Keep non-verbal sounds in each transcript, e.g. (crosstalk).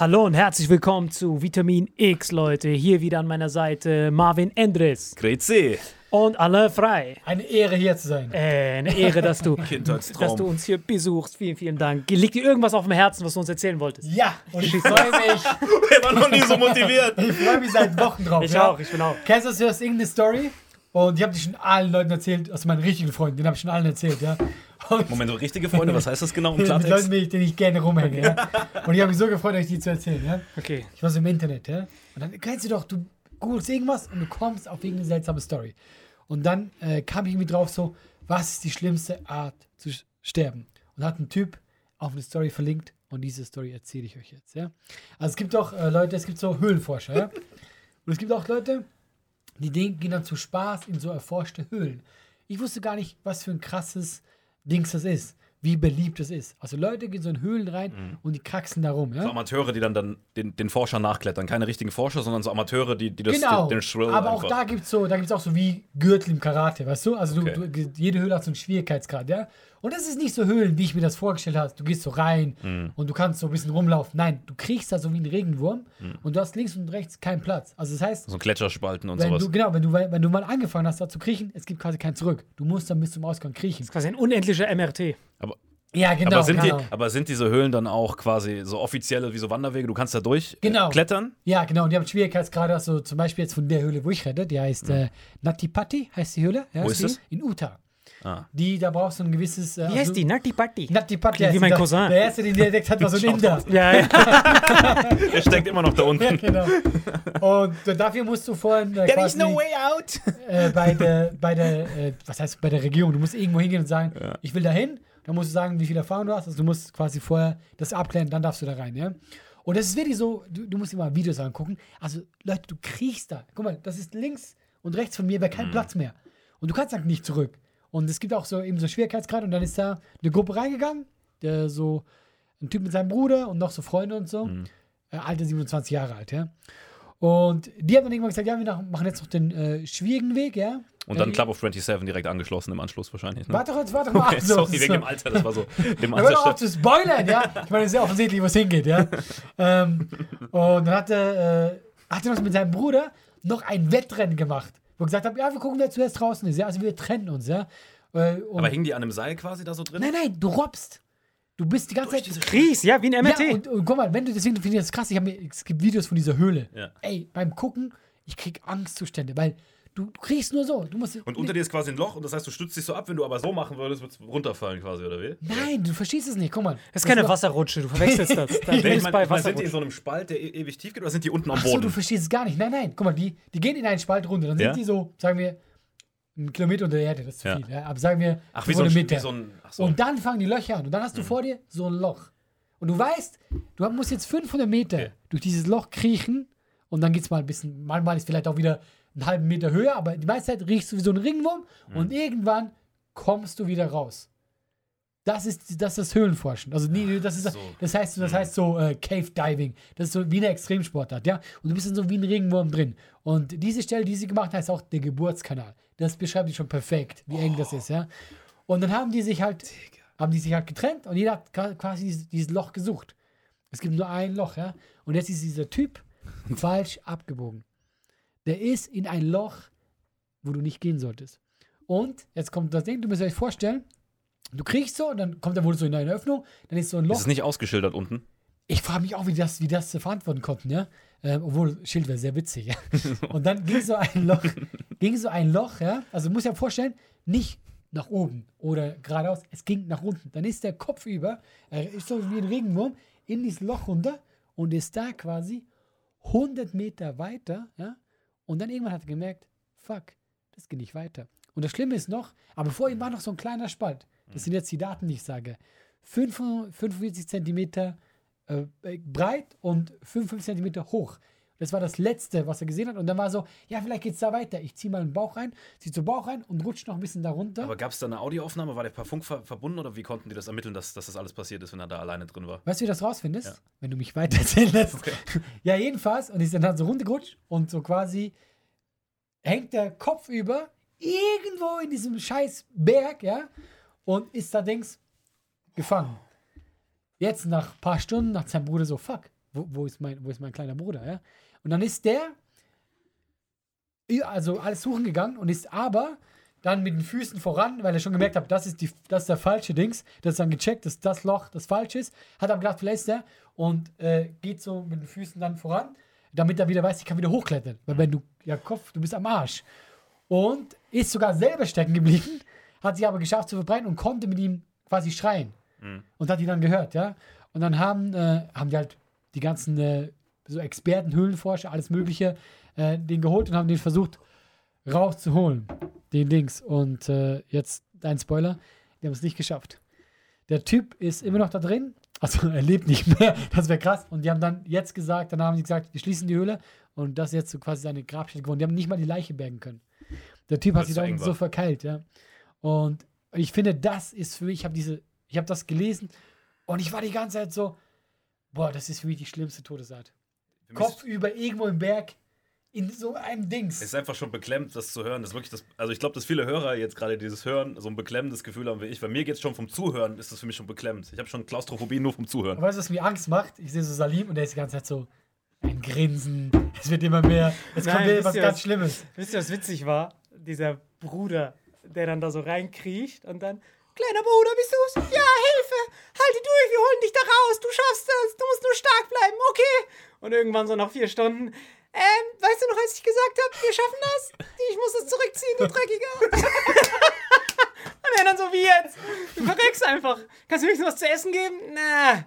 Hallo und herzlich willkommen zu Vitamin X, Leute. Hier wieder an meiner Seite Marvin Endres Grüezi. und Alain Frei. Eine Ehre hier zu sein. Äh, eine Ehre, dass du, (laughs) dass du uns hier besuchst. Vielen, vielen Dank. Liegt dir irgendwas auf dem Herzen, was du uns erzählen wolltest? Ja, und ich freue (laughs) mich. (laughs) Er war noch nie so motiviert. Ich freue mich seit Wochen drauf. Ich ja. auch, ich bin auch. Kennst du das, du hast irgendeine Story? Und ich habe die schon allen Leuten erzählt, also meinen richtigen Freunden, den habe ich schon allen erzählt, ja. Und Moment, richtige Freunde, was heißt das genau im (laughs) mit Leuten, Klartext? mit denen ich gerne rumhänge, ja. Und ich habe mich so gefreut, euch die zu erzählen, ja. Okay. Ich war so im Internet, ja. Und dann kennst du doch, du googelst irgendwas und du kommst auf irgendeine seltsame Story. Und dann äh, kam ich irgendwie drauf so, was ist die schlimmste Art zu sterben? Und hat ein Typ auf eine Story verlinkt und diese Story erzähle ich euch jetzt, ja. Also es gibt auch äh, Leute, es gibt so Höhlenforscher, ja. Und es gibt auch Leute, die den- gehen dann zu Spaß in so erforschte Höhlen. Ich wusste gar nicht, was für ein krasses Dings das ist, wie beliebt es ist. Also Leute gehen so in Höhlen rein Mhm. und die kraxen da rum, ja. So Amateure, die dann, dann den, den Forscher nachklettern. Keine richtigen Forscher, sondern so Amateure, die, die das, Genau, den, den Thrill aber auch einfach. da gibt es so, da gibt's auch so wie Gürtel im Karate, weißt du? Also Okay. du, du, jede Höhle hat so einen Schwierigkeitsgrad, ja? Und das ist nicht so Höhlen, wie ich mir das vorgestellt habe. Du gehst so rein Mhm. und du kannst so ein bisschen rumlaufen. Nein, du kriegst da so wie ein Regenwurm Mhm. und du hast links und rechts keinen Platz. Also das heißt, so Gletscherspalten und wenn sowas. du, genau, wenn du, wenn du mal angefangen hast, da zu kriechen, es gibt quasi kein Zurück. Du musst dann bis zum Ausgang kriechen. Quasi ein unendlicher MRT. aber, Ja, genau. aber, sind die, genau. aber sind diese Höhlen dann auch quasi so offizielle wie so Wanderwege? Du kannst da durch Genau. äh, klettern? Ja, genau. Und die haben Schwierigkeitsgrade, also zum Beispiel jetzt von der Höhle, wo ich rede, die heißt äh, Natipati, heißt die Höhle. Ja, Wo ist die? das? In Utah. Ah. Die, da brauchst du ein gewisses. Äh, Wie heißt die? Natti Patti. Natipati Klingt wie mein. Cousin. Der erste, den der entdeckt hat, war so ein (laughs) Inder. Ja, ja. (laughs) Der steckt immer noch da unten. genau. Und dafür musst du vorhin äh, quasi, way out. äh, bei der, bei der äh, was heißt bei der Regierung, du musst irgendwo hingehen und sagen, ich will da hin. Dann musst du sagen, wie viel Erfahrung du hast. Also du musst quasi vorher das abklären, dann darfst du da rein, ja. Und das ist wirklich so, du, du musst dir mal Videos angucken. Also, Leute, du kriegst da. Guck mal, das ist links und rechts von mir wäre kein Platz mehr. Und du kannst dann nicht zurück. Und es gibt auch so eben so Schwierigkeitsgrad und dann ist da eine Gruppe reingegangen, der so ein Typ mit seinem Bruder und noch so Freunde und so. Mhm. Äh, Alter 27 Jahre alt, ja. Und die haben dann irgendwann gesagt, ja, wir machen jetzt noch den äh, schwierigen Weg, ja. Und dann Äh, Club of 27 direkt angeschlossen im Anschluss wahrscheinlich. Ne? Warte doch jetzt, warte doch mal. Okay, so, sorry, so. wegen dem Alter, das war so. (laughs) Dem doch auf Alter zu spoilern, ja. Ich meine, es ist ja offensichtlich, wo es hingeht, ja. ähm, und dann hat er, äh, hat er noch mit seinem Bruder noch ein Wettrennen gemacht, wo gesagt hat, ja, wir gucken, wer zuerst draußen ist, ja. Also wir trennen uns, ja. Äh, und Aber hingen die an einem Seil quasi da so drin? nein, nein, du robbst. Du bist die ganze Durch Zeit. Ries, ja, wie ein MRT. Ja, und, und guck mal, wenn du deswegen finde ich das krass, ich mir, es gibt Videos von dieser Höhle. Ja. Ey, beim Gucken, ich krieg Angstzustände, weil du, du kriegst nur so. Du musst, Und unter dir ist quasi ein Loch und das heißt, du stützt dich so ab, wenn du aber so machen würdest, wird es runterfallen quasi, oder wie? Nein, du verstehst es nicht. Guck mal. das ist keine Wasserrutsche, du verwechselst das. Da Nee, (laughs) bin ich mein, bei ich mein, sind die in Wasserrutsche. so einem Spalt, der e ewig tief geht, oder sind die unten am Ach so, Boden? du verstehst es gar nicht. Nein, nein. Guck mal, die, die gehen in einen Spalt runter. Dann Ja? sind die so, sagen wir, einen Kilometer unter der Erde. Das ist zu Ja. viel. Ja? Aber sagen wir, Ach, wie so, ein, eine wie Meter. so ein. Ach so. Und dann fangen die Löcher an. Und dann hast Mhm. du vor dir so ein Loch. Und du weißt, du musst jetzt 500 Meter Okay. durch dieses Loch kriechen. Und dann geht es mal ein bisschen, manchmal ist vielleicht auch wieder einen halben Meter höher, aber die meiste Zeit riechst du wie so ein Ringwurm. Mhm. Und irgendwann kommst du wieder raus. Das ist das, ist Höhlenforschen. Also nee, das ist so. das heißt Mhm. das heißt so äh, Cave Diving. Das ist so wie eine Extremsportart, ja. Und du bist dann so wie ein Regenwurm drin. Und diese Stelle, die sie gemacht hat, heißt auch der Geburtskanal. Das beschreibt die schon perfekt, wie eng das ist, ja. Und dann haben die sich halt haben die sich halt getrennt und jeder hat qua- quasi dieses, dieses Loch gesucht. Es gibt nur ein Loch, ja. Und jetzt ist dieser Typ (laughs) falsch abgebogen. Der ist in ein Loch, wo du nicht gehen solltest. Und jetzt kommt das Ding, du musst euch vorstellen, du kriegst so und dann kommt er wohl so in eine Öffnung, dann ist so ein Loch. Ist es nicht ausgeschildert unten? Ich frage mich auch, wie das, wie das verantworten konnten, ja. Ähm, obwohl, Schild wäre sehr witzig, ja. (laughs) Und dann ging so ein Loch, ging so ein Loch, ja. Also du musst dir vorstellen, nicht nach oben oder geradeaus, es ging nach unten. Dann ist der Kopf über, er ist so wie ein Regenwurm, in dieses Loch runter und ist da quasi 100 Meter weiter, ja. Und dann irgendwann hat er gemerkt, fuck, das geht nicht weiter. Und das Schlimme ist noch, aber vor ihm war noch so ein kleiner Spalt. Das sind jetzt die Daten, die ich sage. 45 45 Zentimeter äh, breit und 55 Zentimeter hoch. Das war das Letzte, was er gesehen hat. Und dann war so, ja, vielleicht geht's da weiter. Ich ziehe mal den Bauch rein, ziehe zum Bauch rein und rutscht noch ein bisschen da runter. Aber gab es da eine Audioaufnahme? War der per Funk ver verbunden oder wie konnten die das ermitteln, dass, dass das alles passiert ist, wenn er da alleine drin war? Weißt du, wie du das rausfindest? Ja. Wenn du mich weiter erzählen lässt. (laughs) Ja, jedenfalls. Und ist dann halt so runtergerutscht und so quasi hängt der Kopf über irgendwo in diesem scheiß Berg, ja, und ist da Dings gefangen. Jetzt nach ein paar Stunden, nach seinem Bruder so, fuck, wo, wo, ist mein, wo ist mein kleiner Bruder, ja? Und dann ist der, also alles suchen gegangen und ist aber dann mit den Füßen voran, weil er schon gemerkt hat, das ist, die, das ist der falsche Dings. Das ist dann gecheckt, dass das Loch das falsch ist. Hat aber gedacht, vielleicht ist der und äh, geht so mit den Füßen dann voran, damit er wieder weiß, ich kann wieder hochklettern. Weil wenn du, ja Kopf, du bist am Arsch. Und ist sogar selber stecken geblieben, hat sich aber geschafft zu verbreiten und konnte mit ihm quasi schreien. Und hat ihn dann gehört, ja. Und dann haben, äh, haben die halt die ganzen äh, so Experten, Höhlenforscher, alles Mögliche, äh, den geholt und haben den versucht rauszuholen, den Dings. Und äh, jetzt dein Spoiler, die haben es nicht geschafft. Der Typ ist immer noch da drin, also (laughs) er lebt nicht mehr, das wäre krass. Und die haben dann jetzt gesagt, dann haben sie gesagt, wir schließen die Höhle und das ist jetzt so quasi seine Grabstätte geworden. Die haben nicht mal die Leiche bergen können. Der Typ Weil hat sich da unten war. so verkeilt, ja. Und ich finde, das ist für mich, ich habe diese, ich habe das gelesen und ich war die ganze Zeit so, boah, das ist für mich die schlimmste Todesart. Kopf über irgendwo im Berg in so einem Dings. Es ist einfach schon beklemmt, das zu hören. Das ist wirklich das, also ich glaube, dass viele Hörer jetzt gerade dieses Hören so ein beklemmendes Gefühl haben wie ich. Bei mir geht es schon vom Zuhören, ist das für mich schon beklemmt. Ich habe schon Klaustrophobie nur vom Zuhören. Aber weißt du, was mir Angst macht? Ich sehe so Salim und der ist die ganze Zeit so ein Grinsen. Es wird immer mehr. Es kommt wieder was ihr ganz was? Schlimmes. Wisst ihr, was witzig war? Dieser Bruder, der dann da so reinkriecht und dann, kleiner Bruder, bist du's? Ja, Hilfe! Halte durch, wir holen dich da raus, du schaffst das, du musst nur stark bleiben, okay? Und irgendwann so nach vier Stunden, ähm, weißt du noch, als ich gesagt habe, wir schaffen das? Ich muss es zurückziehen, du Dreckiger. (laughs) und er dann so, wie jetzt? Du verreckst einfach. Kannst du mir was zu essen geben? Na.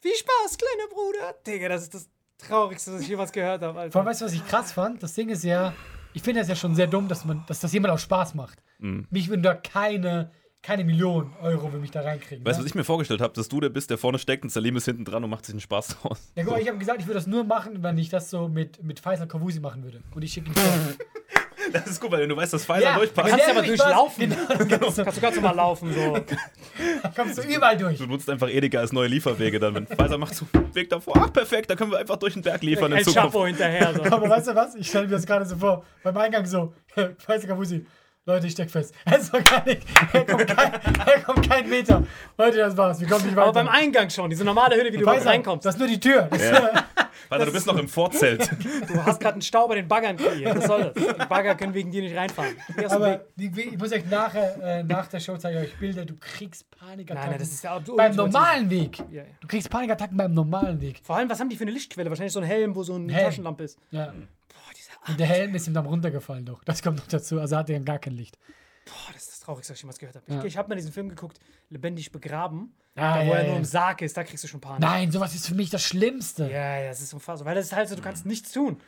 Viel Spaß, kleiner Bruder. Digga, das ist das Traurigste, was ich jemals gehört habe, Alter. Vor allem, weißt du, was ich krass fand? Das Ding ist ja, ich finde das ja schon sehr dumm, dass, man, dass das jemand auch Spaß macht. Mich würden da keine, keine Millionen Euro für mich da reinkriegen. Weißt du, ne? was ich mir vorgestellt habe? Dass du der bist, der vorne steckt und Salim ist hinten dran und macht sich einen Spaß draus. Ja, guck mal, ich habe gesagt, ich würde das nur machen, wenn ich das so mit, mit Faisal Kavusi machen würde. Und ich schicke ihn vor. (laughs) Das ist gut, weil du weißt, dass Pfizer Ja, durchpasst. kannst wenn aber durchlaufen. was- Genau, (laughs) so, Kannst du ganz normal laufen, so. (laughs) kommst du überall durch. Du nutzt einfach Edeka als neue Lieferwege dann. Wenn Pfizer macht so einen Weg davor, ach perfekt, da können wir einfach durch den Berg liefern in El Zukunft. Chapo hinterher, so. Aber weißt du was? Ich stelle mir das gerade so vor, beim Eingang so, Pfizer Kafusi, Leute, ich steck fest. (laughs) Es war gar nicht, er kommt kein, er kommt kein Meter. Leute, das war's, wir kommen nicht weiter. Aber beim Eingang schon, diese normale Hülle, wie du Pfizer, reinkommst. das ist nur die Tür. Das Pfizer, du bist noch im Vorzelt. (laughs) Du hast gerade einen Stau bei den Baggern kreiert. Was soll das? Die Bagger können wegen dir nicht reinfahren. Aber die, ich muss euch nachher, äh, nach der Show zeigen euch Bilder, du kriegst Panikattacken. Nein, nein, das ist ja beim normalen Weg. Ja, ja. Du kriegst Panikattacken beim normalen Weg. Vor allem, was haben die für eine Lichtquelle? Wahrscheinlich so ein Helm, wo so eine Helm. Taschenlampe ist. Ja. Und der Helm ist ihm dann runtergefallen doch. Das kommt noch dazu. Also hat er gar kein Licht. Boah, das ist das Traurigste, was ich jemals gehört habe. Ja. Ich, ich habe mal diesen Film geguckt, Lebendig begraben. Ah, da, wo ja, er nur ja. im Sarg ist, da kriegst du schon Panik. Nein, sowas ist für mich das Schlimmste. Ja, ja, das ist unfassbar. Weil das ist halt so, du kannst nichts tun.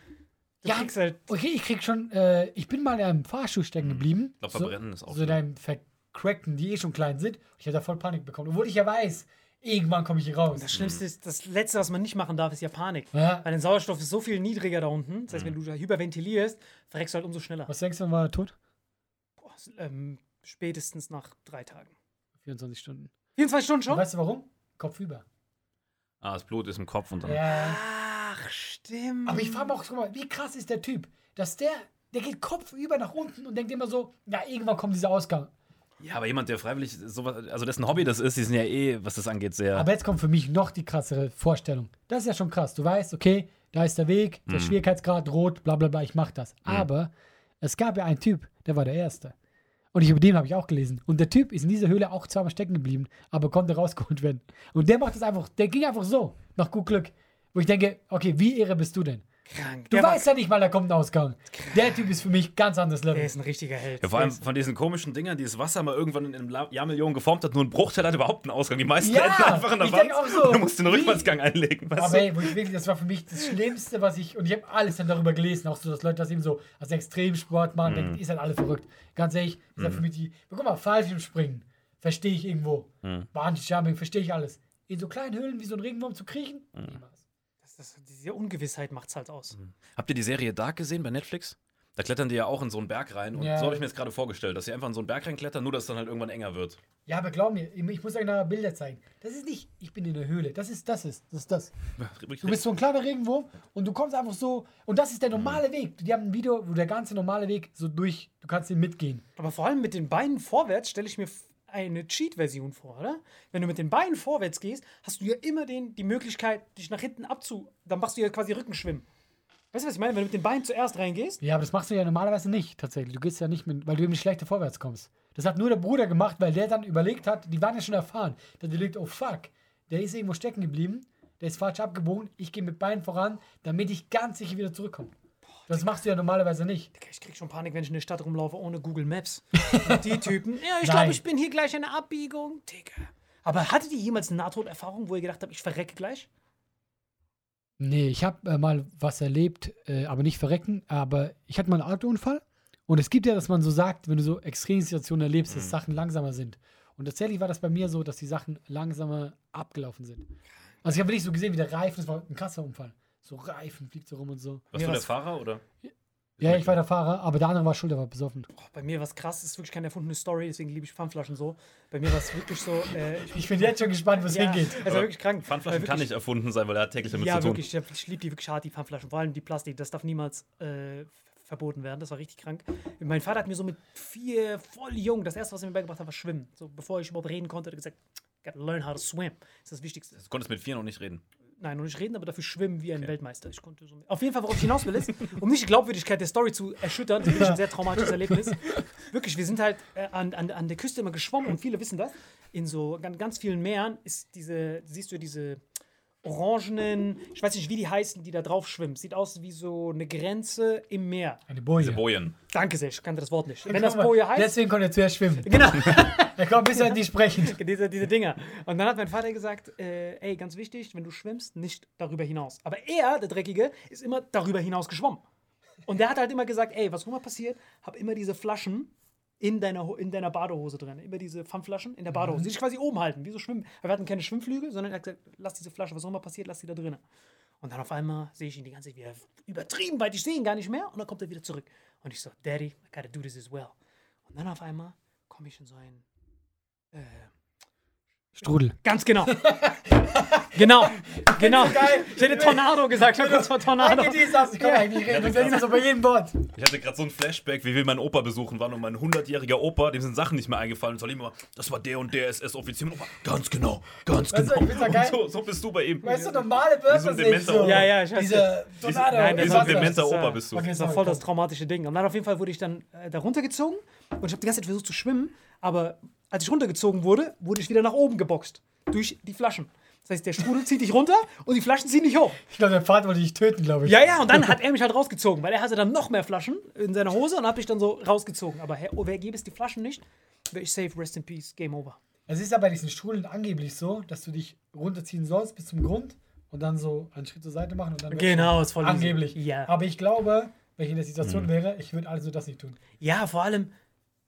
Du Ja, kriegst halt. okay, ich krieg schon, äh, ich bin mal in einem Fahrstuhl stecken geblieben. Noch verbrennen ist auch So in einem vercrackten, die eh schon klein sind. Ich habe da voll Panik bekommen. Obwohl ich ja weiß, irgendwann komme ich hier raus. Das Schlimmste ist, das Letzte, was man nicht machen darf, ist ja Panik. Ja. Weil dein Sauerstoff ist so viel niedriger da unten. Das heißt, wenn du da hyperventilierst, verreckst du halt umso schneller. Was denkst du, wann war er tot? Boah, ähm, spätestens nach drei Tagen. 24 Stunden. 24 Stunden schon? Und weißt du warum? Kopf über. Ah, das Blut ist im Kopf und dann. Ja. Ach, stimmt. Aber ich frage mich auch, guck mal, wie krass ist der Typ, dass der, der geht Kopf über nach unten und denkt immer so, ja, irgendwann kommt dieser Ausgang. Ja, aber jemand, der freiwillig sowas, also dessen Hobby das ist, die sind ja eh, was das angeht, sehr. Aber jetzt kommt für mich noch die krassere Vorstellung. Das ist ja schon krass. Du weißt, okay, da ist der Weg, der Schwierigkeitsgrad rot, bla bla bla, ich mach das. Aber es gab ja einen Typ, der war der Erste. Und ich, über den habe ich auch gelesen. Und der Typ ist in dieser Höhle auch zweimal stecken geblieben, aber konnte rausgeholt werden. Und der macht das einfach, der ging einfach so, nach gut Glück. Wo ich denke, okay, wie irre bist du denn? Krank. Du Der weißt ja nicht mal, da kommt ein Ausgang. Der Typ ist für mich ganz anderes Der Level. ist ein richtiger Held. ja, vor allem von diesen komischen Dingern, die das Wasser mal irgendwann in einem Jahrmillionen geformt hat, nur ein Bruchteil hat überhaupt einen Ausgang. Die meisten Ja, enden einfach in der Wand auch so. und du musst den? Rückwärtsgang einlegen. Weißt Aber du? ey, wo ich wirklich, das war für mich das Schlimmste, was ich, und ich habe alles dann darüber gelesen, auch so, dass Leute das eben so als Extremsport machen, denken, ihr seid alle verrückt. Ganz ehrlich, ist ja für mich die, guck mal, Fallschirmspringen, verstehe ich irgendwo. Bungee Jumping, verstehe ich alles. In so kleinen Höhlen wie so ein Regenwurm zu kriechen, niemals. Das, diese Ungewissheit macht's halt aus. Habt ihr die Serie Dark gesehen bei Netflix? Da klettern die ja auch in so einen Berg rein. Und Ja. so habe ich mir jetzt gerade vorgestellt, dass sie einfach in so einen Berg reinklettern, nur dass es dann halt irgendwann enger wird. Ja, aber glaub mir, ich muss euch nachher Bilder zeigen. Das ist nicht, ich bin in der Höhle. Das ist, das ist, das ist das. Du bist so ein kleiner Regenwurm und du kommst einfach so, und das ist der normale Weg. Die haben ein Video, wo der ganze normale Weg so durch, du kannst den mitgehen. Aber vor allem mit den Beinen vorwärts stelle ich mir eine Cheat-Version vor, oder? Wenn du mit den Beinen vorwärts gehst, hast du ja immer den, die Möglichkeit, dich nach hinten abzu... Dann machst du ja quasi Rückenschwimmen. Weißt du, was ich meine? Wenn du mit den Beinen zuerst reingehst, Ja, aber das machst du ja normalerweise nicht, tatsächlich. Du gehst ja nicht mit, weil du eben schlechter vorwärts kommst. Das hat nur der Bruder gemacht, weil der dann überlegt hat, die waren ja schon erfahren. Der hat überlegt, oh fuck, der ist irgendwo stecken geblieben, der ist falsch abgebogen, ich gehe mit Beinen voran, damit ich ganz sicher wieder zurückkomme. Das machst du ja normalerweise nicht. Digga, ich krieg schon Panik, wenn ich in der Stadt rumlaufe ohne Google Maps. Und die Typen, (laughs) ja, ich glaube, ich bin hier gleich der Abbiegung. Digga. Aber hattet ihr jemals eine Nahtoderfahrung, wo ihr gedacht habt, ich verrecke gleich? Nee, ich habe äh, mal was erlebt, äh, aber nicht verrecken, aber ich hatte mal einen Autounfall. Und es gibt ja, dass man so sagt, wenn du so Extremsituationen erlebst, dass Sachen langsamer sind. Und tatsächlich war das bei mir so, dass die Sachen langsamer abgelaufen sind. Also ich habe wirklich so gesehen, wie der Reifen, das war ein krasser Unfall. So Reifen fliegt so rum und so. Warst Mir du der Fahrer oder? Ja, ich war der Fahrer, aber der andere war schuld, der war besoffen. Boah, bei mir war es krass, das ist wirklich keine erfundene Story, deswegen liebe ich Pfandflaschen so. Bei mir war es wirklich so, äh, ich, (laughs) Ich bin jetzt schon gespannt, wo es ja, hingeht. es war wirklich krank. Pfandflaschen Weil kann wirklich- nicht erfunden sein, weil er hat täglich damit Ja, zu tun. wirklich, ich, ich liebe die wirklich hart, die Pfandflaschen, vor allem die Plastik, das darf niemals äh, verboten werden, das war richtig krank. Mein Vater hat mir so mit vier, voll jung, das erste, was er mir beigebracht hat, war Schwimmen. So, bevor ich überhaupt reden konnte, hat er gesagt, gotta learn how to swim. Das ist das Wichtigste. Du konntest mit vier noch nicht reden. Nein, noch nicht reden, aber dafür schwimmen wie ein Weltmeister. Ich konnte so Auf jeden Fall, worauf ich hinaus will, ist, um nicht die Glaubwürdigkeit der Story zu erschüttern, das ist ein sehr traumatisches Erlebnis. Wirklich, wir sind halt äh, an, an, an der Küste immer geschwommen und viele wissen das. In so ganz, ganz vielen Meeren ist diese, siehst du diese orangenen, ich weiß nicht, wie die heißen, die da drauf schwimmen. Sieht aus wie so eine Grenze im Meer. Eine Boje. Diese Bojen. Danke sehr, ich kannte das Wort nicht. Wenn das Boje heißt, Deswegen konnte er zuerst schwimmen. genau. (laughs) Er kommt bis an die sprechen. (laughs) diese, diese Dinger. Und dann hat mein Vater gesagt, äh, ey, ganz wichtig, wenn du schwimmst, nicht darüber hinaus. Aber er, der Dreckige, ist immer darüber hinaus geschwommen. Und der hat halt immer gesagt, ey, was auch immer passiert, hab immer diese Flaschen in deiner, in deiner Badehose drin. Immer diese Pfandflaschen in der Badehose. Die sich quasi oben halten, wie so Schwimmen. Weil wir hatten keine Schwimmflügel, sondern er hat gesagt, lass diese Flasche, was auch immer passiert, lass die da drin. Und dann auf einmal sehe ich ihn die ganze Zeit wieder übertrieben weit, ich sehe ihn gar nicht mehr und dann kommt er wieder zurück. Und ich so, Daddy, I gotta do this as well. Und dann auf einmal komme ich in so ein. Äh, Strudel. ganz genau. genau. Genau. geil. Ich hätte Tornado gesagt. Ich habe kurz vor Tornado. Ich kann eigentlich reden. Das ist so bei jedem Wort. Ich hatte gerade so ein Flashback, wie wir meinen Opa besuchen waren und mein 100-jähriger Opa, dem sind Sachen nicht mehr eingefallen. Und soll immer, das war der und der SS-Offizier. Opa, Ganz genau, ganz Weißt du, genau. geil. Und so, so bist du bei ihm. Weißt du, normale Wörter sind so. Ja, ja, ich weiß Diese Tornado. Nein, Wie das so ein dementer das Opa äh, bist du. Okay, Das war voll das traumatische Ding. Und dann auf jeden Fall wurde ich dann äh, da runtergezogen und ich habe die ganze Zeit versucht zu schwimmen, aber als ich runtergezogen wurde, wurde ich wieder nach oben geboxt. Durch die Flaschen. Das heißt, der Strudel zieht dich runter und die Flaschen ziehen dich hoch. Ich glaube, der Vater wollte dich töten, glaube ich. Ja, ja, und dann hat er mich halt rausgezogen, weil er hatte dann noch mehr Flaschen in seiner Hose und hat mich dann so rausgezogen. Aber Herr, oh, wer gäbe es die Flaschen nicht, wäre ich safe, rest in peace, game over. Es ist ja bei diesen Strudeln angeblich so, dass du dich runterziehen sollst bis zum Grund und dann so einen Schritt zur Seite machen und dann. Genau, ist voll. Angeblich. Ja. Aber ich glaube, wenn ich in der Situation wäre, ich würde also das nicht tun. Ja, vor allem,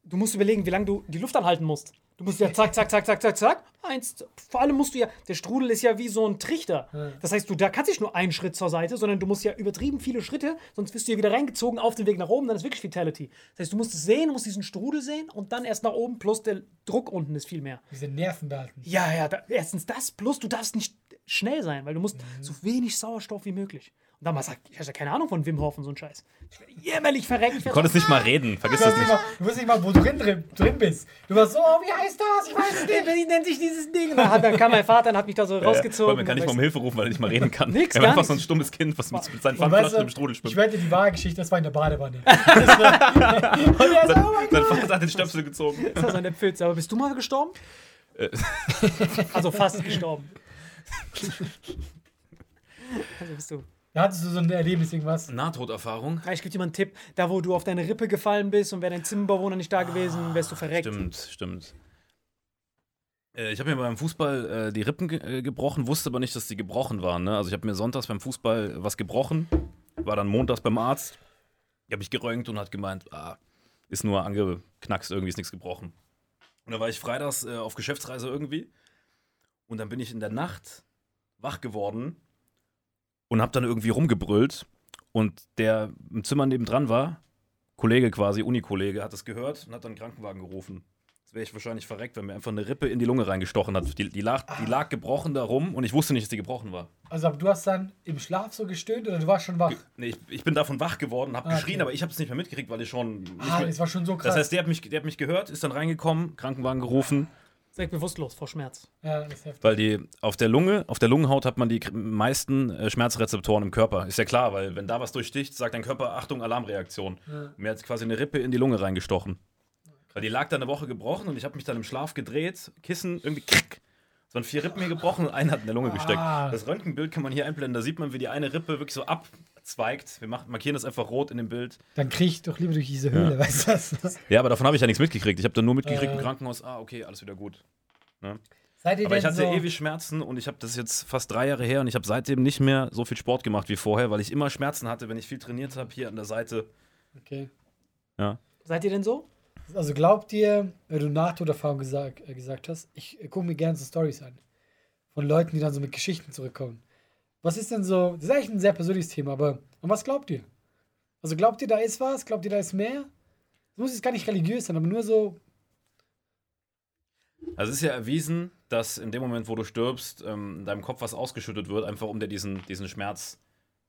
du musst überlegen, wie lange du die Luft anhalten musst. Du musst ja zack, zack, zack, zack, zack, zack. Eins. Vor allem musst du ja, der Strudel ist ja wie so ein Trichter. Das heißt, du da kannst nicht nur einen Schritt zur Seite, sondern du musst ja übertrieben viele Schritte, sonst wirst du ja wieder reingezogen auf den Weg nach oben, dann ist wirklich Fatality. Das heißt, du musst es sehen, du musst diesen Strudel sehen und dann erst nach oben, plus der Druck unten ist viel mehr. Diese Nerven behalten. Ja, ja, da, erstens das, plus du darfst nicht schnell sein, weil du musst so wenig Sauerstoff wie möglich. Und damals sagt, ich hatte keine Ahnung von Wim Hof und so ein Scheiß. Ich werde jämmerlich verreckt. Ich Du konntest nicht mal reden, vergiss das nicht mal, du wusstest nicht mal, wo du drin, drin, drin bist. Du warst so, oh, wie heißt das? Ich weiß es nicht. (laughs) Wie nennt sich dieses Ding? Dann, hat, dann kam mein Vater und hat mich da so Ja, rausgezogen. man kann nicht mal um Hilfe rufen, weil er nicht mal reden kann. (laughs) Nix, er war einfach so ein stummes Kind, was mit, mit seinen Pfandflaschen im Strudel ich schwimmt. wette, die wahre Geschichte, das war in der Badewanne. (laughs) und er so, oh mein Sein Vater hat den Stöpsel gezogen. Das war so eine Pfütze. Aber bist du mal gestorben? Äh. also fast gestorben. also bist du. Da hattest du so ein Erlebnis, irgendwas. Nahtoderfahrung. Ja, ich gebe dir mal einen Tipp. Da, wo du auf deine Rippe gefallen bist und wäre dein Zimmerbewohner nicht da gewesen, wärst du verreckt. Stimmt, stimmt. Äh, Ich habe mir beim Fußball äh, die Rippen ge äh, gebrochen, wusste aber nicht, dass die gebrochen waren. Ne? Also ich habe mir sonntags beim Fußball was gebrochen, war dann montags beim Arzt. Ich habe mich geröntgt und hat gemeint, ah, ist nur angeknackst, irgendwie ist nichts gebrochen. Und dann war ich freitags äh, auf Geschäftsreise irgendwie und dann bin ich in der Nacht wach geworden und habe dann irgendwie rumgebrüllt und der im Zimmer nebendran war, Kollege quasi, Unikollege, hat das gehört und hat dann einen Krankenwagen gerufen. Jetzt wäre ich wahrscheinlich verreckt, weil mir einfach eine Rippe in die Lunge reingestochen hat. Die, die, lag, die lag gebrochen da rum und ich wusste nicht, dass die gebrochen war. Also, aber du hast dann im Schlaf so gestöhnt oder du warst schon wach? Nee, ich, ich bin davon wach geworden, habe Ah, geschrien, okay. aber ich habe es nicht mehr mitgekriegt, weil ich schon. Ah, mehr, das war schon so krass. das heißt, der hat, mich, der hat mich gehört, ist dann reingekommen, Krankenwagen gerufen, Direkt bewusstlos vor Schmerz. ja, das ist heftig. weil die auf der Lunge, auf der Lungenhaut hat man die meisten äh, Schmerzrezeptoren im Körper. Ist ja klar, weil wenn da was durchsticht, sagt dein Körper, Achtung, Alarmreaktion. Ja. Mir hat quasi eine Rippe in die Lunge reingestochen. Weil die lag da eine Woche gebrochen und ich habe mich dann im Schlaf gedreht, Kissen irgendwie krack. Es waren vier Rippen mir gebrochen und eine hat in der Lunge gesteckt. Ah. Das Röntgenbild kann man hier einblenden, da sieht man, wie die eine Rippe wirklich so abzweigt. Wir machen, markieren das einfach rot in dem Bild. Dann krieg ich doch lieber durch diese Höhle, weißt du das? Ja, aber davon habe ich ja nichts mitgekriegt. Ich habe dann nur mitgekriegt Äh. im Krankenhaus, ah, okay, alles wieder gut. Seid ihr Aber ich hatte so, ewig Schmerzen und ich habe das jetzt fast drei Jahre her und ich habe seitdem nicht mehr so viel Sport gemacht wie vorher, weil ich immer Schmerzen hatte, wenn ich viel trainiert habe, hier an der Seite. Okay. Ja. Seid ihr denn so? Also glaubt ihr, wenn du Nahtoderfahrung gesagt, äh, gesagt hast, ich äh, gucke mir gerne so Stories an. Von Leuten, die dann so mit Geschichten zurückkommen. Was ist denn so, das ist eigentlich ein sehr persönliches Thema, aber an was glaubt ihr? Also glaubt ihr, da ist was? Glaubt ihr, da ist mehr? Es muss jetzt gar nicht religiös sein, aber nur so, Also es ist ja erwiesen, dass in dem Moment, wo du stirbst, ähm, in deinem Kopf was ausgeschüttet wird, einfach um dir diesen, diesen Schmerz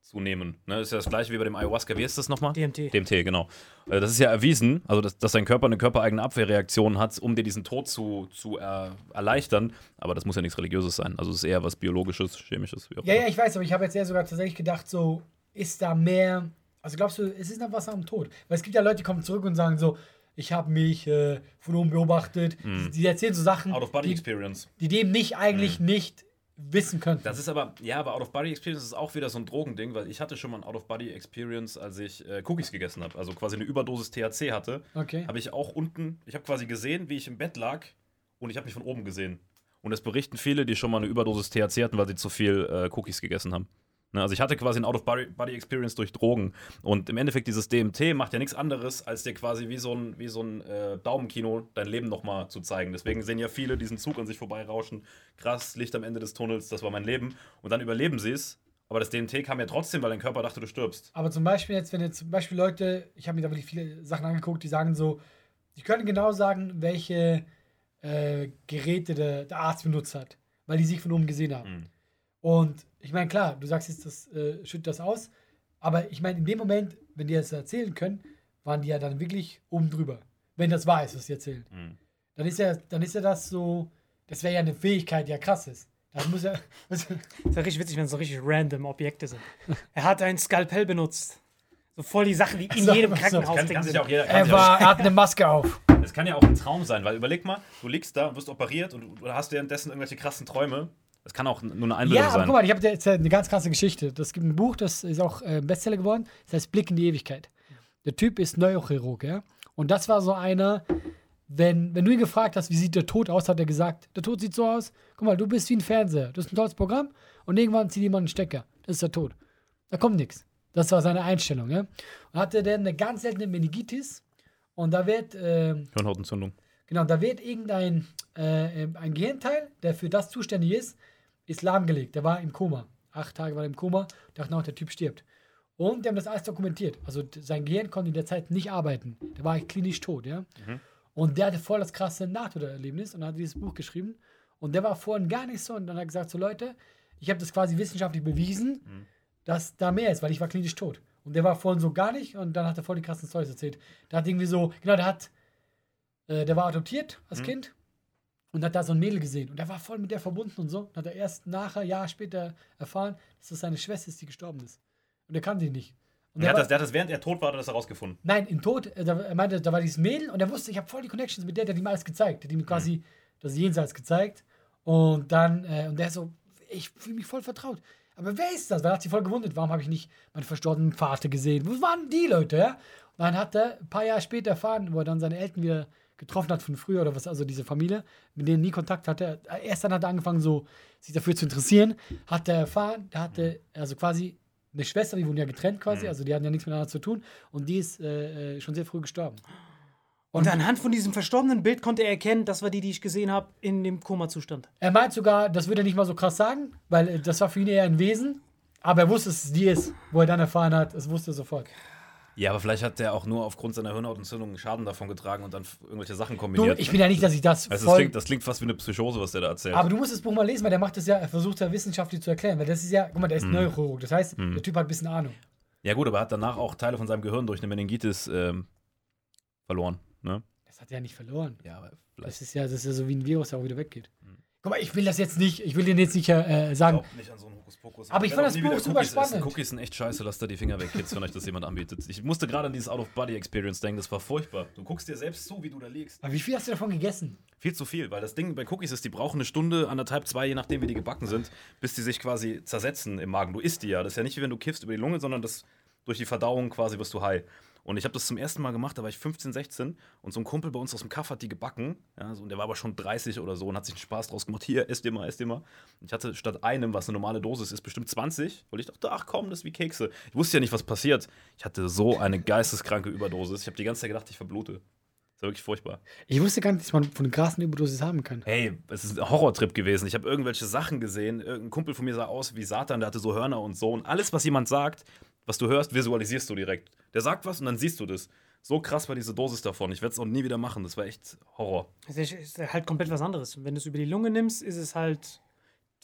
zu nehmen. Ne? Das ist ja das gleiche wie bei dem Ayahuasca. Wie ist das nochmal? DMT. DMT, genau. Äh, Das ist ja erwiesen, also dass, dass dein Körper eine körpereigene Abwehrreaktion hat, um dir diesen Tod zu, zu äh, erleichtern. Aber das muss ja nichts Religiöses sein. Also es ist eher was Biologisches, Chemisches. Wie auch ja, ja, ich weiß, aber ich habe jetzt eher sogar tatsächlich gedacht, so, ist da mehr, also glaubst du, es ist noch was am Tod? Weil es gibt ja Leute, die kommen zurück und sagen so, ich habe mich äh, von oben beobachtet. Die, die erzählen so Sachen, Out of Body die, Experience. die dem nicht eigentlich nicht wissen könnten. Das ist aber, ja, aber Out of Body Experience ist auch wieder so ein Drogending, weil ich hatte schon mal ein Out of Body Experience, als ich äh, Cookies gegessen habe, also quasi eine Überdosis THC hatte. okay. habe ich auch unten, ich habe quasi gesehen, wie ich im Bett lag und ich habe mich von oben gesehen. Und das berichten viele, die schon mal eine Überdosis THC hatten, weil sie zu viel äh, Cookies gegessen haben. Ne, also ich hatte quasi ein Out-of-Body-Experience durch Drogen. Und im Endeffekt dieses DMT macht ja nichts anderes, als dir quasi wie so ein, wie so ein äh, Daumenkino dein Leben nochmal zu zeigen. Deswegen sehen ja viele diesen Zug an sich vorbeirauschen. Krass, Licht am Ende des Tunnels, das war mein Leben. Und dann überleben sie es Aber das DMT kam ja trotzdem, weil dein Körper dachte, du stirbst. Aber zum Beispiel jetzt, wenn jetzt zum Beispiel Leute, ich habe mir da wirklich viele Sachen angeguckt, die sagen so, die können genau sagen, welche äh, Geräte der, der Arzt benutzt hat, weil die sich von oben gesehen haben. Mhm. Und ich meine, klar, du sagst jetzt, das äh, schüttet das aus, aber ich meine, in dem Moment, wenn die das erzählen können, waren die ja dann wirklich oben drüber. Wenn das wahr ist, was sie erzählen. Mhm. Dann ist ja, dann ist ja das so, das wäre ja eine Fähigkeit, die ja krass ist. Das muss ja. Das (laughs) ist ja richtig witzig, wenn es so richtig random Objekte sind. Er hat ein Skalpell benutzt. So voll die Sachen, die in So, jedem so. Krankenhaus Kann, kann sind. auch jeder, kann er, war, er (laughs) hat eine Maske auf. das kann ja auch ein Traum sein, weil überleg mal, du liegst da und wirst operiert und du, du hast währenddessen irgendwelche krassen Träume. Das kann auch nur eine Einbildung Ja, aber sein. guck mal, ich habe jetzt eine ganz krasse Geschichte. Das gibt ein Buch, das ist auch äh, Bestseller geworden. Das heißt Blick in die Ewigkeit. Der Typ ist Neurochirurg, ja. Und das war so einer, wenn, wenn du ihn gefragt hast, wie sieht der Tod aus, hat er gesagt, der Tod sieht so aus, guck mal, du bist wie ein Fernseher. Du hast ein tolles Programm und irgendwann zieht jemand einen Stecker. Das ist der Tod. Da kommt nichts. Das war seine Einstellung, ja. Und hatte dann eine ganz seltene Meningitis und da wird, ähm, Hirnhautentzündung. Genau, da wird irgendein äh, ein Gehirnteil, der für das zuständig ist, ist lahmgelegt. Der war im Koma. Acht Tage war er im Koma. Dachten auch, der Typ stirbt. Und die haben das alles dokumentiert. Also sein Gehirn konnte in der Zeit nicht arbeiten. Der war klinisch tot, ja. Und der hatte voll das krasse Nahtoderlebnis und hat dieses Buch geschrieben. Und der war vorhin gar nicht so. Und dann hat er gesagt: So, Leute, ich habe das quasi wissenschaftlich bewiesen, dass da mehr ist, weil ich war klinisch tot. Und der war vorhin so gar nicht. Und dann hat er voll die krassen Storys erzählt. Der hat irgendwie so, genau, der hat äh, der war adoptiert als Kind und hat da so ein Mädel gesehen. Und der war voll mit der verbunden und so. Und hat er erst nachher, Jahr später erfahren, dass das seine Schwester ist, die gestorben ist. Und er kannte die nicht. Und Der hat, war, das, der hat das, während er tot war, hat er das herausgefunden. nein, im Tod, äh, da, er meinte, da war dieses Mädel und er wusste, ich habe voll die Connections mit der, der hat ihm alles gezeigt. Der hat ihm quasi das Jenseits gezeigt. Und dann, äh, und der so, ich fühle mich voll vertraut. Aber wer ist das? Er hat sich voll gewundert, warum habe ich nicht meinen verstorbenen Vater gesehen? Wo waren die Leute, ja? Und dann hat er ein paar Jahre später erfahren, wo er dann seine Eltern wieder getroffen hat von früher oder was, also diese Familie, mit denen nie Kontakt hatte. Erst dann hat er angefangen, so sich dafür zu interessieren, hat er erfahren, der hatte also quasi eine Schwester, die wurden ja getrennt quasi, also die hatten ja nichts miteinander zu tun und die ist äh, äh, schon sehr früh gestorben. Und anhand von diesem verstorbenen Bild konnte er erkennen, das war die, die ich gesehen habe, in dem Koma-Zustand. Er meint sogar, das würde er nicht mal so krass sagen, weil äh, das war für ihn eher ein Wesen, aber er wusste, dass es die ist, wo er dann erfahren hat, es wusste er sofort. Ja, aber vielleicht hat der auch nur aufgrund seiner Hirnhautentzündung einen Schaden davon getragen und dann irgendwelche Sachen Du, kombiniert. ich bin ja nicht, dass ich das also das, klingt, das klingt fast wie eine Psychose, was der da erzählt. Aber du musst das Buch mal lesen, weil der macht das ja, er versucht ja wissenschaftlich zu erklären, weil das ist ja, guck mal, der ist Neurochirurg, das heißt, der Typ hat ein bisschen Ahnung. ja gut, aber er hat danach auch Teile von seinem Gehirn durch eine Meningitis ähm, verloren. Ne? Das hat er ja nicht verloren. Ja, aber Das vielleicht ist ja, das ist ja so wie ein Virus, der auch wieder weggeht. Guck mal, ich will das jetzt nicht, ich will den jetzt nicht äh, sagen. auch nicht an so einen Hokuspokus. Aber ich werde fand das Buch super Cookies essen. spannend. Cookies sind echt scheiße, lasst da die Finger weg, Kids, wenn euch das jemand anbietet. Ich musste gerade an dieses Out-of-Body-Experience denken, das war furchtbar. Du guckst dir selbst zu, wie du da liegst. Aber wie viel hast du davon gegessen? Viel zu viel, weil das Ding bei Cookies ist, die brauchen eine Stunde, anderthalb, zwei, je nachdem, wie die gebacken sind, bis die sich quasi zersetzen im Magen. Du isst die ja. Das ist ja nicht wie wenn du kiffst über die Lunge, sondern das durch die Verdauung quasi wirst du high. Und ich habe das zum ersten Mal gemacht, da war ich 15, 16 und so ein Kumpel bei uns aus dem Kaff hat die gebacken. Ja, so, und der war aber schon 30 oder so und hat sich einen Spaß draus gemacht. Hier, ess dir mal, ess dir mal. Und ich hatte statt einem, was eine normale Dosis ist, bestimmt 20, weil ich dachte, ach komm, das ist wie Kekse. Ich wusste ja nicht, was passiert. Ich hatte so eine geisteskranke Überdosis. Ich habe die ganze Zeit gedacht, ich verblute. Das war wirklich furchtbar. Ich wusste gar nicht, dass man von krassen Überdosis haben kann. Hey, es ist ein Horrortrip gewesen. Ich habe irgendwelche Sachen gesehen. Irgendein Kumpel von mir sah aus wie Satan, der hatte so Hörner und so. Und alles, was jemand sagt, was du hörst, visualisierst du direkt. Der sagt was und dann siehst du das. So krass war diese Dosis davon. Ich werde es auch nie wieder machen. Das war echt Horror. Ist ist halt komplett was anderes. Wenn du es über die Lunge nimmst, ist es halt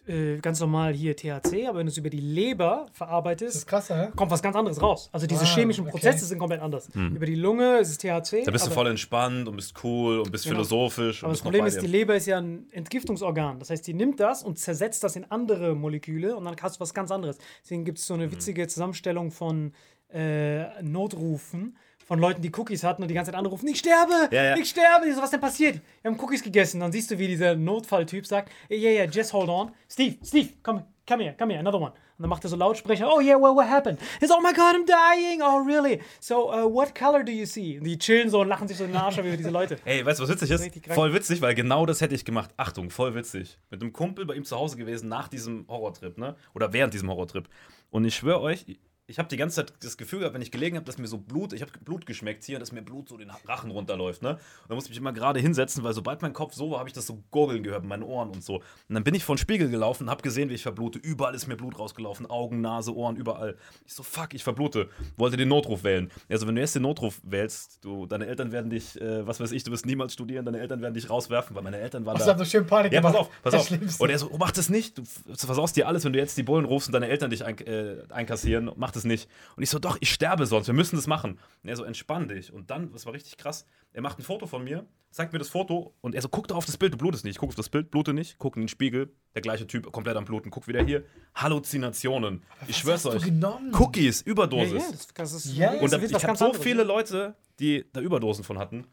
äh, ganz normal hier THC, aber wenn du es über die Leber verarbeitest, Das ist krasser, kommt was ganz anderes raus. Also diese Ah, chemischen okay. Prozesse sind komplett anders. Über die Lunge ist es THC. Da bist du voll entspannt und bist cool und bist Genau. philosophisch. aber und das Problem ist, die Leber ist ja ein Entgiftungsorgan. Das heißt, die nimmt das und zersetzt das in andere Moleküle und dann hast du was ganz anderes. Deswegen gibt es so eine Mhm. witzige Zusammenstellung von äh, Notrufen von Leuten, die Cookies hatten und die ganze Zeit anrufen, ich sterbe, Ja, ja. ich sterbe. Ich so, was denn passiert? Wir haben Cookies gegessen. Dann siehst du, wie dieser Notfalltyp sagt, yeah, yeah, just hold on. Steve, Steve, come, come here, come here, another one. Und dann macht er so Lautsprecher, oh yeah, well, what happened? He's, oh my God, I'm dying, oh really? So, uh, what color do you see? Und die chillen so und lachen sich so in den Arsch über diese Leute. (laughs) Ey, weißt du, was witzig ist? Voll witzig, weil genau das hätte ich gemacht. Achtung, voll witzig. Mit einem Kumpel bei ihm zu Hause gewesen nach diesem Horrortrip, ne? Oder während diesem Horrortrip. Und ich schwöre euch, ich habe die ganze Zeit das Gefühl gehabt, wenn ich gelegen habe, dass mir so Blut, ich habe Blut geschmeckt hier, dass mir Blut so den Rachen runterläuft, ne? Und dann musste ich mich immer gerade hinsetzen, weil sobald mein Kopf so war, habe ich das so gurgeln gehört in meinen Ohren und so. Und dann bin ich vor den Spiegel gelaufen und habe gesehen, wie ich verblute. Überall ist mir Blut rausgelaufen, Augen, Nase, Ohren, überall. Ich so, fuck, ich verblute. Wollte den Notruf wählen. Also, wenn du jetzt den Notruf wählst, du, deine Eltern werden dich, äh, was weiß ich, du wirst niemals studieren, deine Eltern werden dich rauswerfen, weil meine Eltern waren Hast da. du so schön Panik Ja, pass auf, pass auf. Schlimmste. Und er so, oh, mach das nicht. Du versaust dir alles, wenn du jetzt die Bullen rufst und deine Eltern dich ein, äh, einkassieren. Mach das nicht. Und ich so, doch, ich sterbe sonst. Wir müssen das machen. Und er so, entspann dich. Und dann, das war richtig krass, er macht ein Foto von mir, zeigt mir das Foto und er so, guck doch auf das Bild, du blutest nicht. Ich guck auf das Bild, blute nicht. Guck in den Spiegel, der gleiche Typ, komplett am Bluten. Guck wieder hier. Halluzinationen. Ich schwör's hast du euch. genommen? Cookies, Ja, Überdosis. ja, das, das ist, Ja, und da, ich habe so anderes. viele Leute, die da Überdosen von hatten.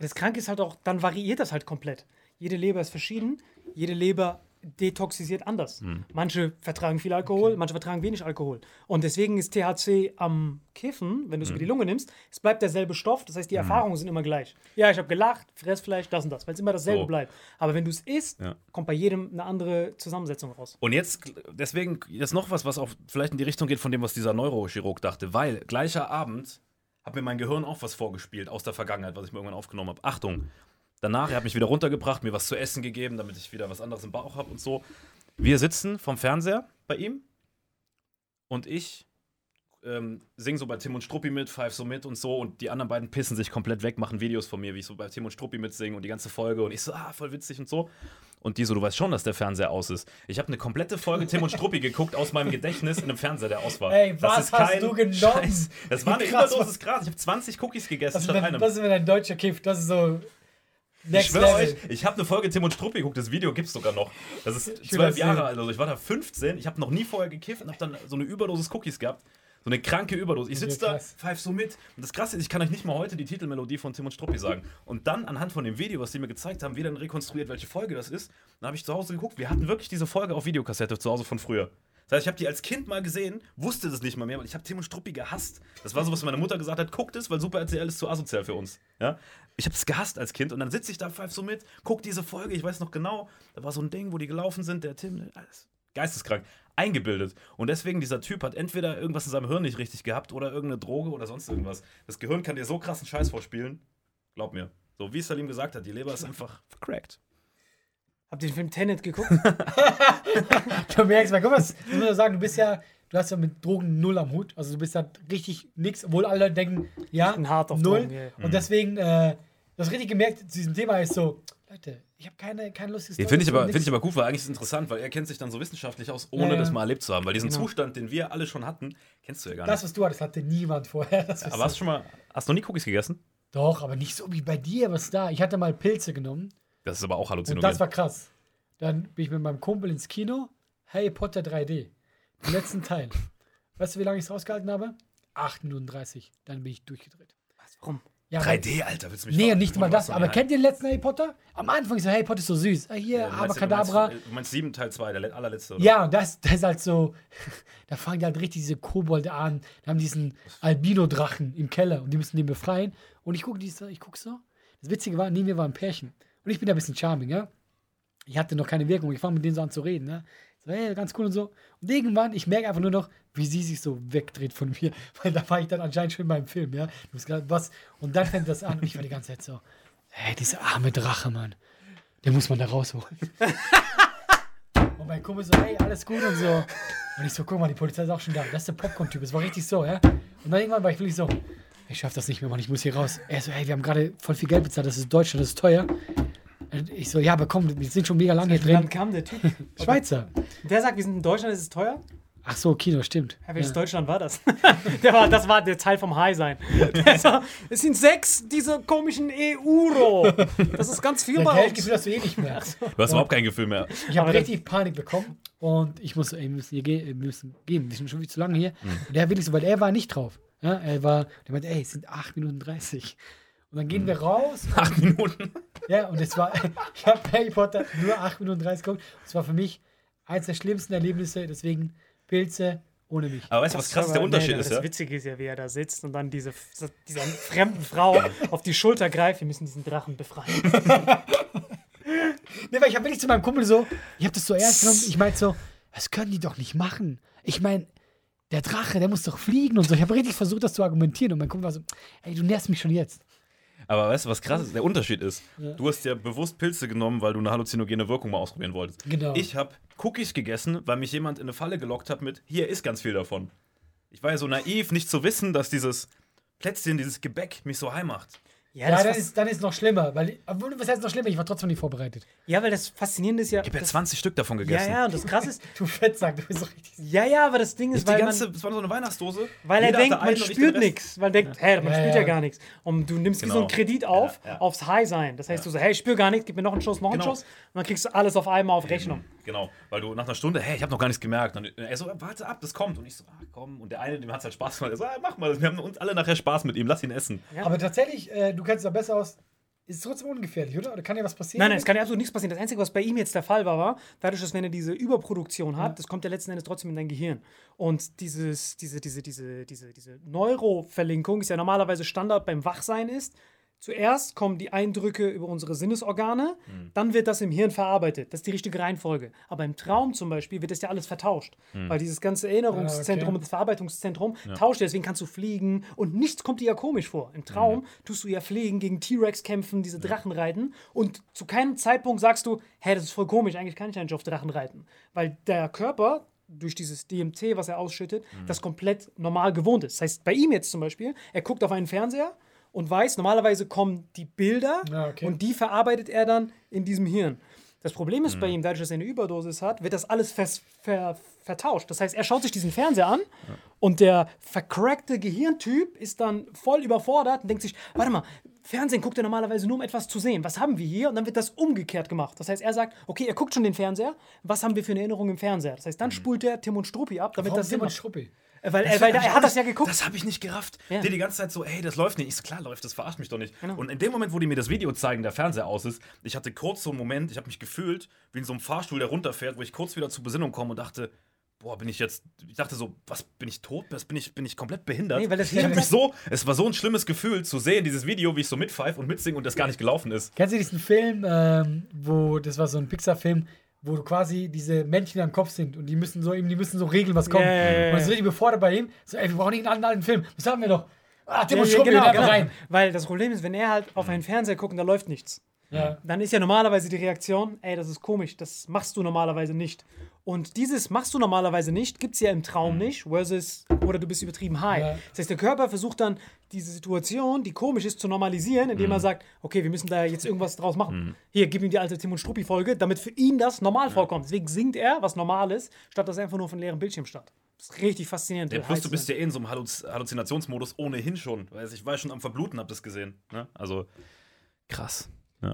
Das Kranke ist halt auch, dann variiert das halt komplett. Jede Leber ist verschieden, jede Leber detoxisiert anders. Hm. Manche vertragen viel Alkohol, manche vertragen wenig Alkohol. Und deswegen ist THC am Kiffen, wenn du es Hm. über die Lunge nimmst, es bleibt derselbe Stoff, das heißt, die Erfahrungen sind immer gleich. Ja, ich habe gelacht, Fressfleisch, das und das, weil es immer dasselbe So. bleibt. Aber wenn du es isst, Ja. kommt bei jedem eine andere Zusammensetzung raus. Und jetzt, deswegen, jetzt noch was, was auch vielleicht in die Richtung geht von dem, was dieser Neurochirurg dachte, weil gleicher Abend hat mir mein Gehirn auch was vorgespielt aus der Vergangenheit, was ich mir irgendwann aufgenommen habe. Achtung, danach, er hat mich wieder runtergebracht, mir was zu essen gegeben, damit ich wieder was anderes im Bauch habe und so. Wir sitzen vom Fernseher bei ihm und ich ähm, sing so bei Tim und Struppi mit, pfeif so mit und so und die anderen beiden pissen sich komplett weg, machen Videos von mir, wie ich so bei Tim und Struppi mitsinge und die ganze Folge und ich so, ah, voll witzig und so. Und die so, du weißt schon, dass der Fernseher aus ist. Ich habe eine komplette Folge Tim und Struppi geguckt aus meinem Gedächtnis in einem Fernseher, der aus war. Ey, was hast du genommen? Scheiß. Das war eine Krass, Überdosis Gras. Ich habe 20 Cookies gegessen Das ist, statt einem. das ist, wenn ein Deutscher kifft. Das ist so. Ich Next schwöre Level. euch, ich habe eine Folge Tim und Struppi geguckt, das Video gibt's sogar noch. Das ist zwölf Jahre alt, also ich war da 15, ich habe noch nie vorher gekifft und habe dann so eine Überdosis Cookies gehabt. So eine kranke Überdosis. Ich sitze da, krass. pfeif so mit. Und das Krasse ist, ich kann euch nicht mal heute die Titelmelodie von Tim und Struppi sagen. Und dann anhand von dem Video, was die mir gezeigt haben, wieder rekonstruiert, welche Folge das ist. Dann habe ich zu Hause geguckt. Wir hatten wirklich diese Folge auf Videokassette zu Hause von früher. Das heißt, ich habe die als Kind mal gesehen, wusste das nicht mal mehr, weil ich habe Tim und Struppi gehasst. Das war so, was meine Mutter gesagt hat, guckt es, weil Super RTL ist zu asozial für uns. Ja? Ich habe es gehasst als Kind und dann sitze ich da, pfeif so mit, guck diese Folge, ich weiß noch genau, da war so ein Ding, wo die gelaufen sind, der Tim, alles geisteskrank, eingebildet. Und deswegen, dieser Typ hat entweder irgendwas in seinem Hirn nicht richtig gehabt oder irgendeine Droge oder sonst irgendwas. Das Gehirn kann dir so krassen Scheiß vorspielen. Glaub mir. So wie Salim gesagt hat, die Leber ist einfach vercrackt. Habt ihr den Film Tenet geguckt? (laughs) (laughs) Du merkst mal, guck mal, das muss man sagen, du bist ja, du hast ja mit Drogen null am Hut. Also du bist ja richtig nix, obwohl alle denken, ja, bin hart auf null. Drogen, ja. Und deswegen, äh, du hast richtig gemerkt, zu diesem Thema ist so, Leute, ich habe keine, kein lustiges Den finde ich, aber- find ich aber gut, weil eigentlich ist es interessant, weil er kennt sich dann so wissenschaftlich aus, ohne Ja, ja. das mal erlebt zu haben. Weil diesen Genau. Zustand, den wir alle schon hatten, kennst du ja gar Das, nicht. was du hattest, hatte niemand vorher. Das Aber hast du schon mal, hast du noch nie Cookies gegessen? Doch, aber nicht so wie bei dir, was da. Ich hatte mal Pilze genommen Das ist aber auch und halluzinogen. das war krass. Dann bin ich mit meinem Kumpel ins Kino, Harry Potter 3D, den letzten Teil. Weißt du, wie lange ich es rausgehalten habe? 8 Minuten 30. Dann bin ich durchgedreht. Warum? Ja, weil- 3D, Alter, willst du mich Nee, nicht mal das. was? Aber kennt ihr den letzten Harry Potter? Am Anfang ist so, Harry Potter ist so süß. Ah, hier, Ja, du meinst- Abracadabra. Du meinst, du meinst 7 Teil 2, der le- allerletzte. Oder? Ja, und das, das ist halt so, (laughs) da fangen die halt richtig diese Kobolde an. Die haben diesen Albino-Drachen im Keller und die müssen den befreien. Und ich gucke ich gucke so. Das Witzige war, neben mir war ein Pärchen. Und ich bin da ein bisschen charming, ja. Ich hatte noch keine Wirkung. Ich fange mit denen so an zu reden, ne. So, hey, ganz cool und so. Und irgendwann, ich merke einfach nur noch, wie sie sich so wegdreht von mir. (laughs) Weil da war ich dann anscheinend schon beim Film, ja. Du bist grad was. Und dann fängt das an und ich war die ganze Zeit so, hey, dieser arme Drache, Mann. Den muss man da rausholen. (laughs) Und mein Kumpel so, hey, alles gut und so. Und ich so, guck mal, die Polizei ist auch schon da. Das ist der Popcorn-Typ. Es war richtig so, ja. Und dann irgendwann war ich wirklich so, ich schaff das nicht mehr, Mann, ich muss hier raus. Er so, hey, wir haben gerade voll viel Geld bezahlt, das ist Deutschland, das ist teuer. Und ich so, ja, aber komm, wir sind schon mega lange hier Dann drin. kam der Typ. (laughs) Schweizer. Der sagt, wir sind in Deutschland, ist es teuer? Ach so, Kino, stimmt. Ja, welches Ja. Deutschland war das? (laughs) der war, das war der Teil vom High sein. (laughs) Der so, es sind sechs dieser komischen EU-Euro. Das ist ganz viel Ja, bei uns. Geldgefühl hast du eh nicht mehr. Du hast überhaupt kein Gefühl mehr. Ich habe richtig Panik bekommen und ich muss, ey, wir müssen hier gehen, wir müssen gehen, wir sind schon viel zu lange hier. Und der will nicht so, weil er war nicht drauf. Ja, er war, der meinte, ey, es sind 8 Minuten 30. Und dann gehen wir raus. (laughs) Acht Minuten. Ja, und es war, (laughs) ich habe Harry Potter nur 8 Minuten 30 geguckt. Es war für mich eins der schlimmsten Erlebnisse, deswegen Pilze ohne mich. Aber weißt du, was krass der Unterschied nee, ist, Das ja? Witzige ist ja, wie er da sitzt und dann diese, dieser fremden Frau (laughs) auf die Schulter greift. Wir müssen diesen Drachen befreien. Nee, weil ich habe wirklich zu meinem Kumpel so, ich habe das so ernst genommen, ich meinte so, das können die doch nicht machen. Ich meine, der Drache, der muss doch fliegen und so. Ich habe richtig versucht, das zu argumentieren und mein Kumpel war so, ey, du nervst mich schon jetzt. Aber weißt du, was krass ist? Der Unterschied ist, du hast ja bewusst Pilze genommen, weil du eine halluzinogene Wirkung mal ausprobieren wolltest. Genau. Ich habe Cookies gegessen, weil mich jemand in eine Falle gelockt hat mit, hier ist ganz viel davon. Ich war ja so naiv, nicht zu wissen, dass dieses Plätzchen, dieses Gebäck mich so heim macht. Ja, Ja, das dann ist, dann ist noch schlimmer. Weil, obwohl, was heißt noch schlimmer? Ich war trotzdem nicht vorbereitet. ja, weil das Faszinierende ist ja. Ich habe ja das, 20 Stück davon ja, gegessen. ja, und das krasse ist, (laughs) Du Fettsack, du bist so richtig. ja, ja, aber das Ding ist, Nicht die weil ganze, man, das war so eine Weihnachtsdose. Weil er denkt, man spürt nichts. Man denkt, hä, man Ja, spürt ja, ja. gar nichts. Und du nimmst wie so Genau. einen Kredit auf, Ja, ja. aufs High sein. Das heißt, du so, hey, ich spür gar nichts, gib mir noch einen Schuss, noch einen Genau. Schuss. Und dann kriegst du alles auf einmal auf Rechnung. Genau, weil du nach einer Stunde, hey, ich habe noch gar nichts gemerkt. Und er so, warte ab, das kommt. Und ich so, ah, komm. Und der eine, dem hat halt Spaß gemacht. Er so, ah, mach mal das. Wir haben uns alle nachher Spaß mit ihm, lass ihn essen. Ja. Aber tatsächlich, äh, du kennst es da besser aus. Ist trotzdem ungefährlich, oder? Oder kann ja was passieren? Nein, nein, es kann ja absolut nichts passieren. Das Einzige, was bei ihm jetzt der Fall war, war, dadurch, dass wenn er diese Überproduktion hat, das kommt ja letzten Endes trotzdem in dein Gehirn. Und dieses, diese, diese, diese, diese, diese Neuroverlinkung ist ja normalerweise Standard beim Wachsein ist. Zuerst kommen die Eindrücke über unsere Sinnesorgane, dann wird das im Hirn verarbeitet. Das ist die richtige Reihenfolge. Aber im Traum zum Beispiel wird das ja alles vertauscht. Weil dieses ganze Erinnerungszentrum Ah, okay. und das Verarbeitungszentrum tauscht. Deswegen kannst du fliegen und nichts kommt dir ja komisch vor. Im Traum tust du ja fliegen, gegen T-Rex kämpfen, diese Drachen reiten und zu keinem Zeitpunkt sagst du, hä, das ist voll komisch, eigentlich kann ich ja nicht auf Drachen reiten. Weil der Körper durch dieses DMT, was er ausschüttet, das komplett normal gewohnt ist. Das heißt, bei ihm jetzt zum Beispiel, er guckt auf einen Fernseher und weiß, normalerweise kommen die Bilder Ah, okay. und die verarbeitet er dann in diesem Hirn. Das Problem ist bei ihm, dadurch, dass er eine Überdosis hat, wird das alles vers ver vertauscht. Das heißt, er schaut sich diesen Fernseher an und der vercrackte Gehirntyp ist dann voll überfordert und denkt sich, warte mal, Fernsehen guckt er normalerweise nur, um etwas zu sehen. Was haben wir hier? Und dann wird das umgekehrt gemacht. Das heißt, er sagt, okay, er guckt schon den Fernseher. Was haben wir für eine Erinnerung im Fernseher? Das heißt, dann spult er Tim und Struppi ab, damit Warum das Tim und macht. Struppi? Äh, Weil, er, weil er, er hat das ja geguckt. Das habe ich nicht gerafft. Ja. Der die ganze Zeit so, ey, das läuft nicht. Ich so, klar läuft, das verarscht mich doch nicht. Genau. Und in dem Moment, wo die mir das Video zeigen, der Fernseher aus ist, ich hatte kurz so einen Moment, ich habe mich gefühlt wie in so einem Fahrstuhl, der runterfährt, wo ich kurz wieder zur Besinnung komme und dachte, boah, bin ich jetzt, ich dachte so, was, bin ich tot? Was, bin, ich, bin ich komplett behindert? Nee, weil das ich hab Hirn- mich so, es war so ein schlimmes Gefühl zu sehen, dieses Video, wie ich so mitpfeife und mitsinge und das gar nicht gelaufen ist. Kennst du diesen Film, ähm, wo, das war so ein Pixar-Film, wo quasi diese Männchen am Kopf sind und die müssen so, eben, die müssen so regeln, was kommt. Ja, Und das ist richtig befordert bei ihm. So, ey, wir brauchen nicht einen anderen Film. Das haben wir doch. Ah, Tim Ja, ja, genau, genau. rein. Weil das Problem ist, wenn er halt auf einen Fernseher guckt und da läuft nichts, Ja. dann ist ja normalerweise die Reaktion, ey, das ist komisch, das machst du normalerweise nicht. Und dieses machst du normalerweise nicht, gibt es ja im Traum nicht, versus, oder du bist übertrieben high. Ja. Das heißt, der Körper versucht dann, diese Situation, die komisch ist, zu normalisieren, indem er sagt, okay, wir müssen da jetzt irgendwas draus machen. Hier, gib ihm die alte Tim und Struppi-Folge, damit für ihn das normal vorkommt. Deswegen singt er, was normal ist, statt dass er einfach nur von leerem Bildschirm statt. Das ist richtig faszinierend. Ja, plus du bist ja eh in so einem Halluz Halluzinationsmodus ohnehin schon. Ich war ja schon am Verbluten, hab das gesehen. Ne? Also, krass.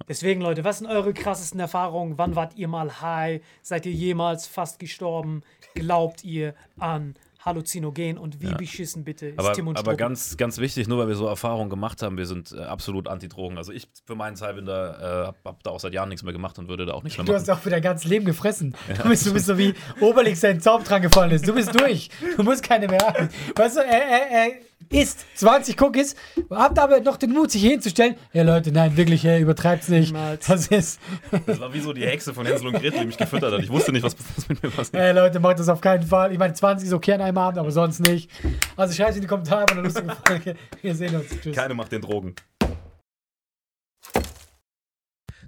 Deswegen, Leute, was sind eure krassesten Erfahrungen? Wann wart ihr mal high? Seid ihr jemals fast gestorben? Glaubt ihr an Halluzinogen? Und wie beschissen bitte ist Aber, Tim und aber ganz, ganz wichtig, nur weil wir so Erfahrungen gemacht haben, wir sind äh, absolut anti-Drogen. Also ich für meinen Teil bin da, äh, hab, hab da auch seit Jahren nichts mehr gemacht und würde da auch nichts mehr Du machen. hast auch für dein ganzes Leben gefressen. (laughs) Du, bist, du bist so wie Obelix sein Zaum dran gefallen ist. Du bist durch. Du musst keine mehr haben. Weißt du, er, er, er isst 20 Cookies, habt aber noch den Mut, sich hinzustellen. Ja, Leute, nein, wirklich, er übertreibt's nicht. Niemals. Das ist. Das war wie so die Hexe von Hänsel und Gretel, die mich gefüttert hat. Ich wusste nicht, was, was mit mir passiert. Ey, Leute, macht das auf keinen Fall. Ich meine, 20 ist okay an einem Abend, aber sonst nicht. Also schreibt in die Kommentare bei einer lustigen Folge. Wir sehen uns. Tschüss. Keine macht den Drogen.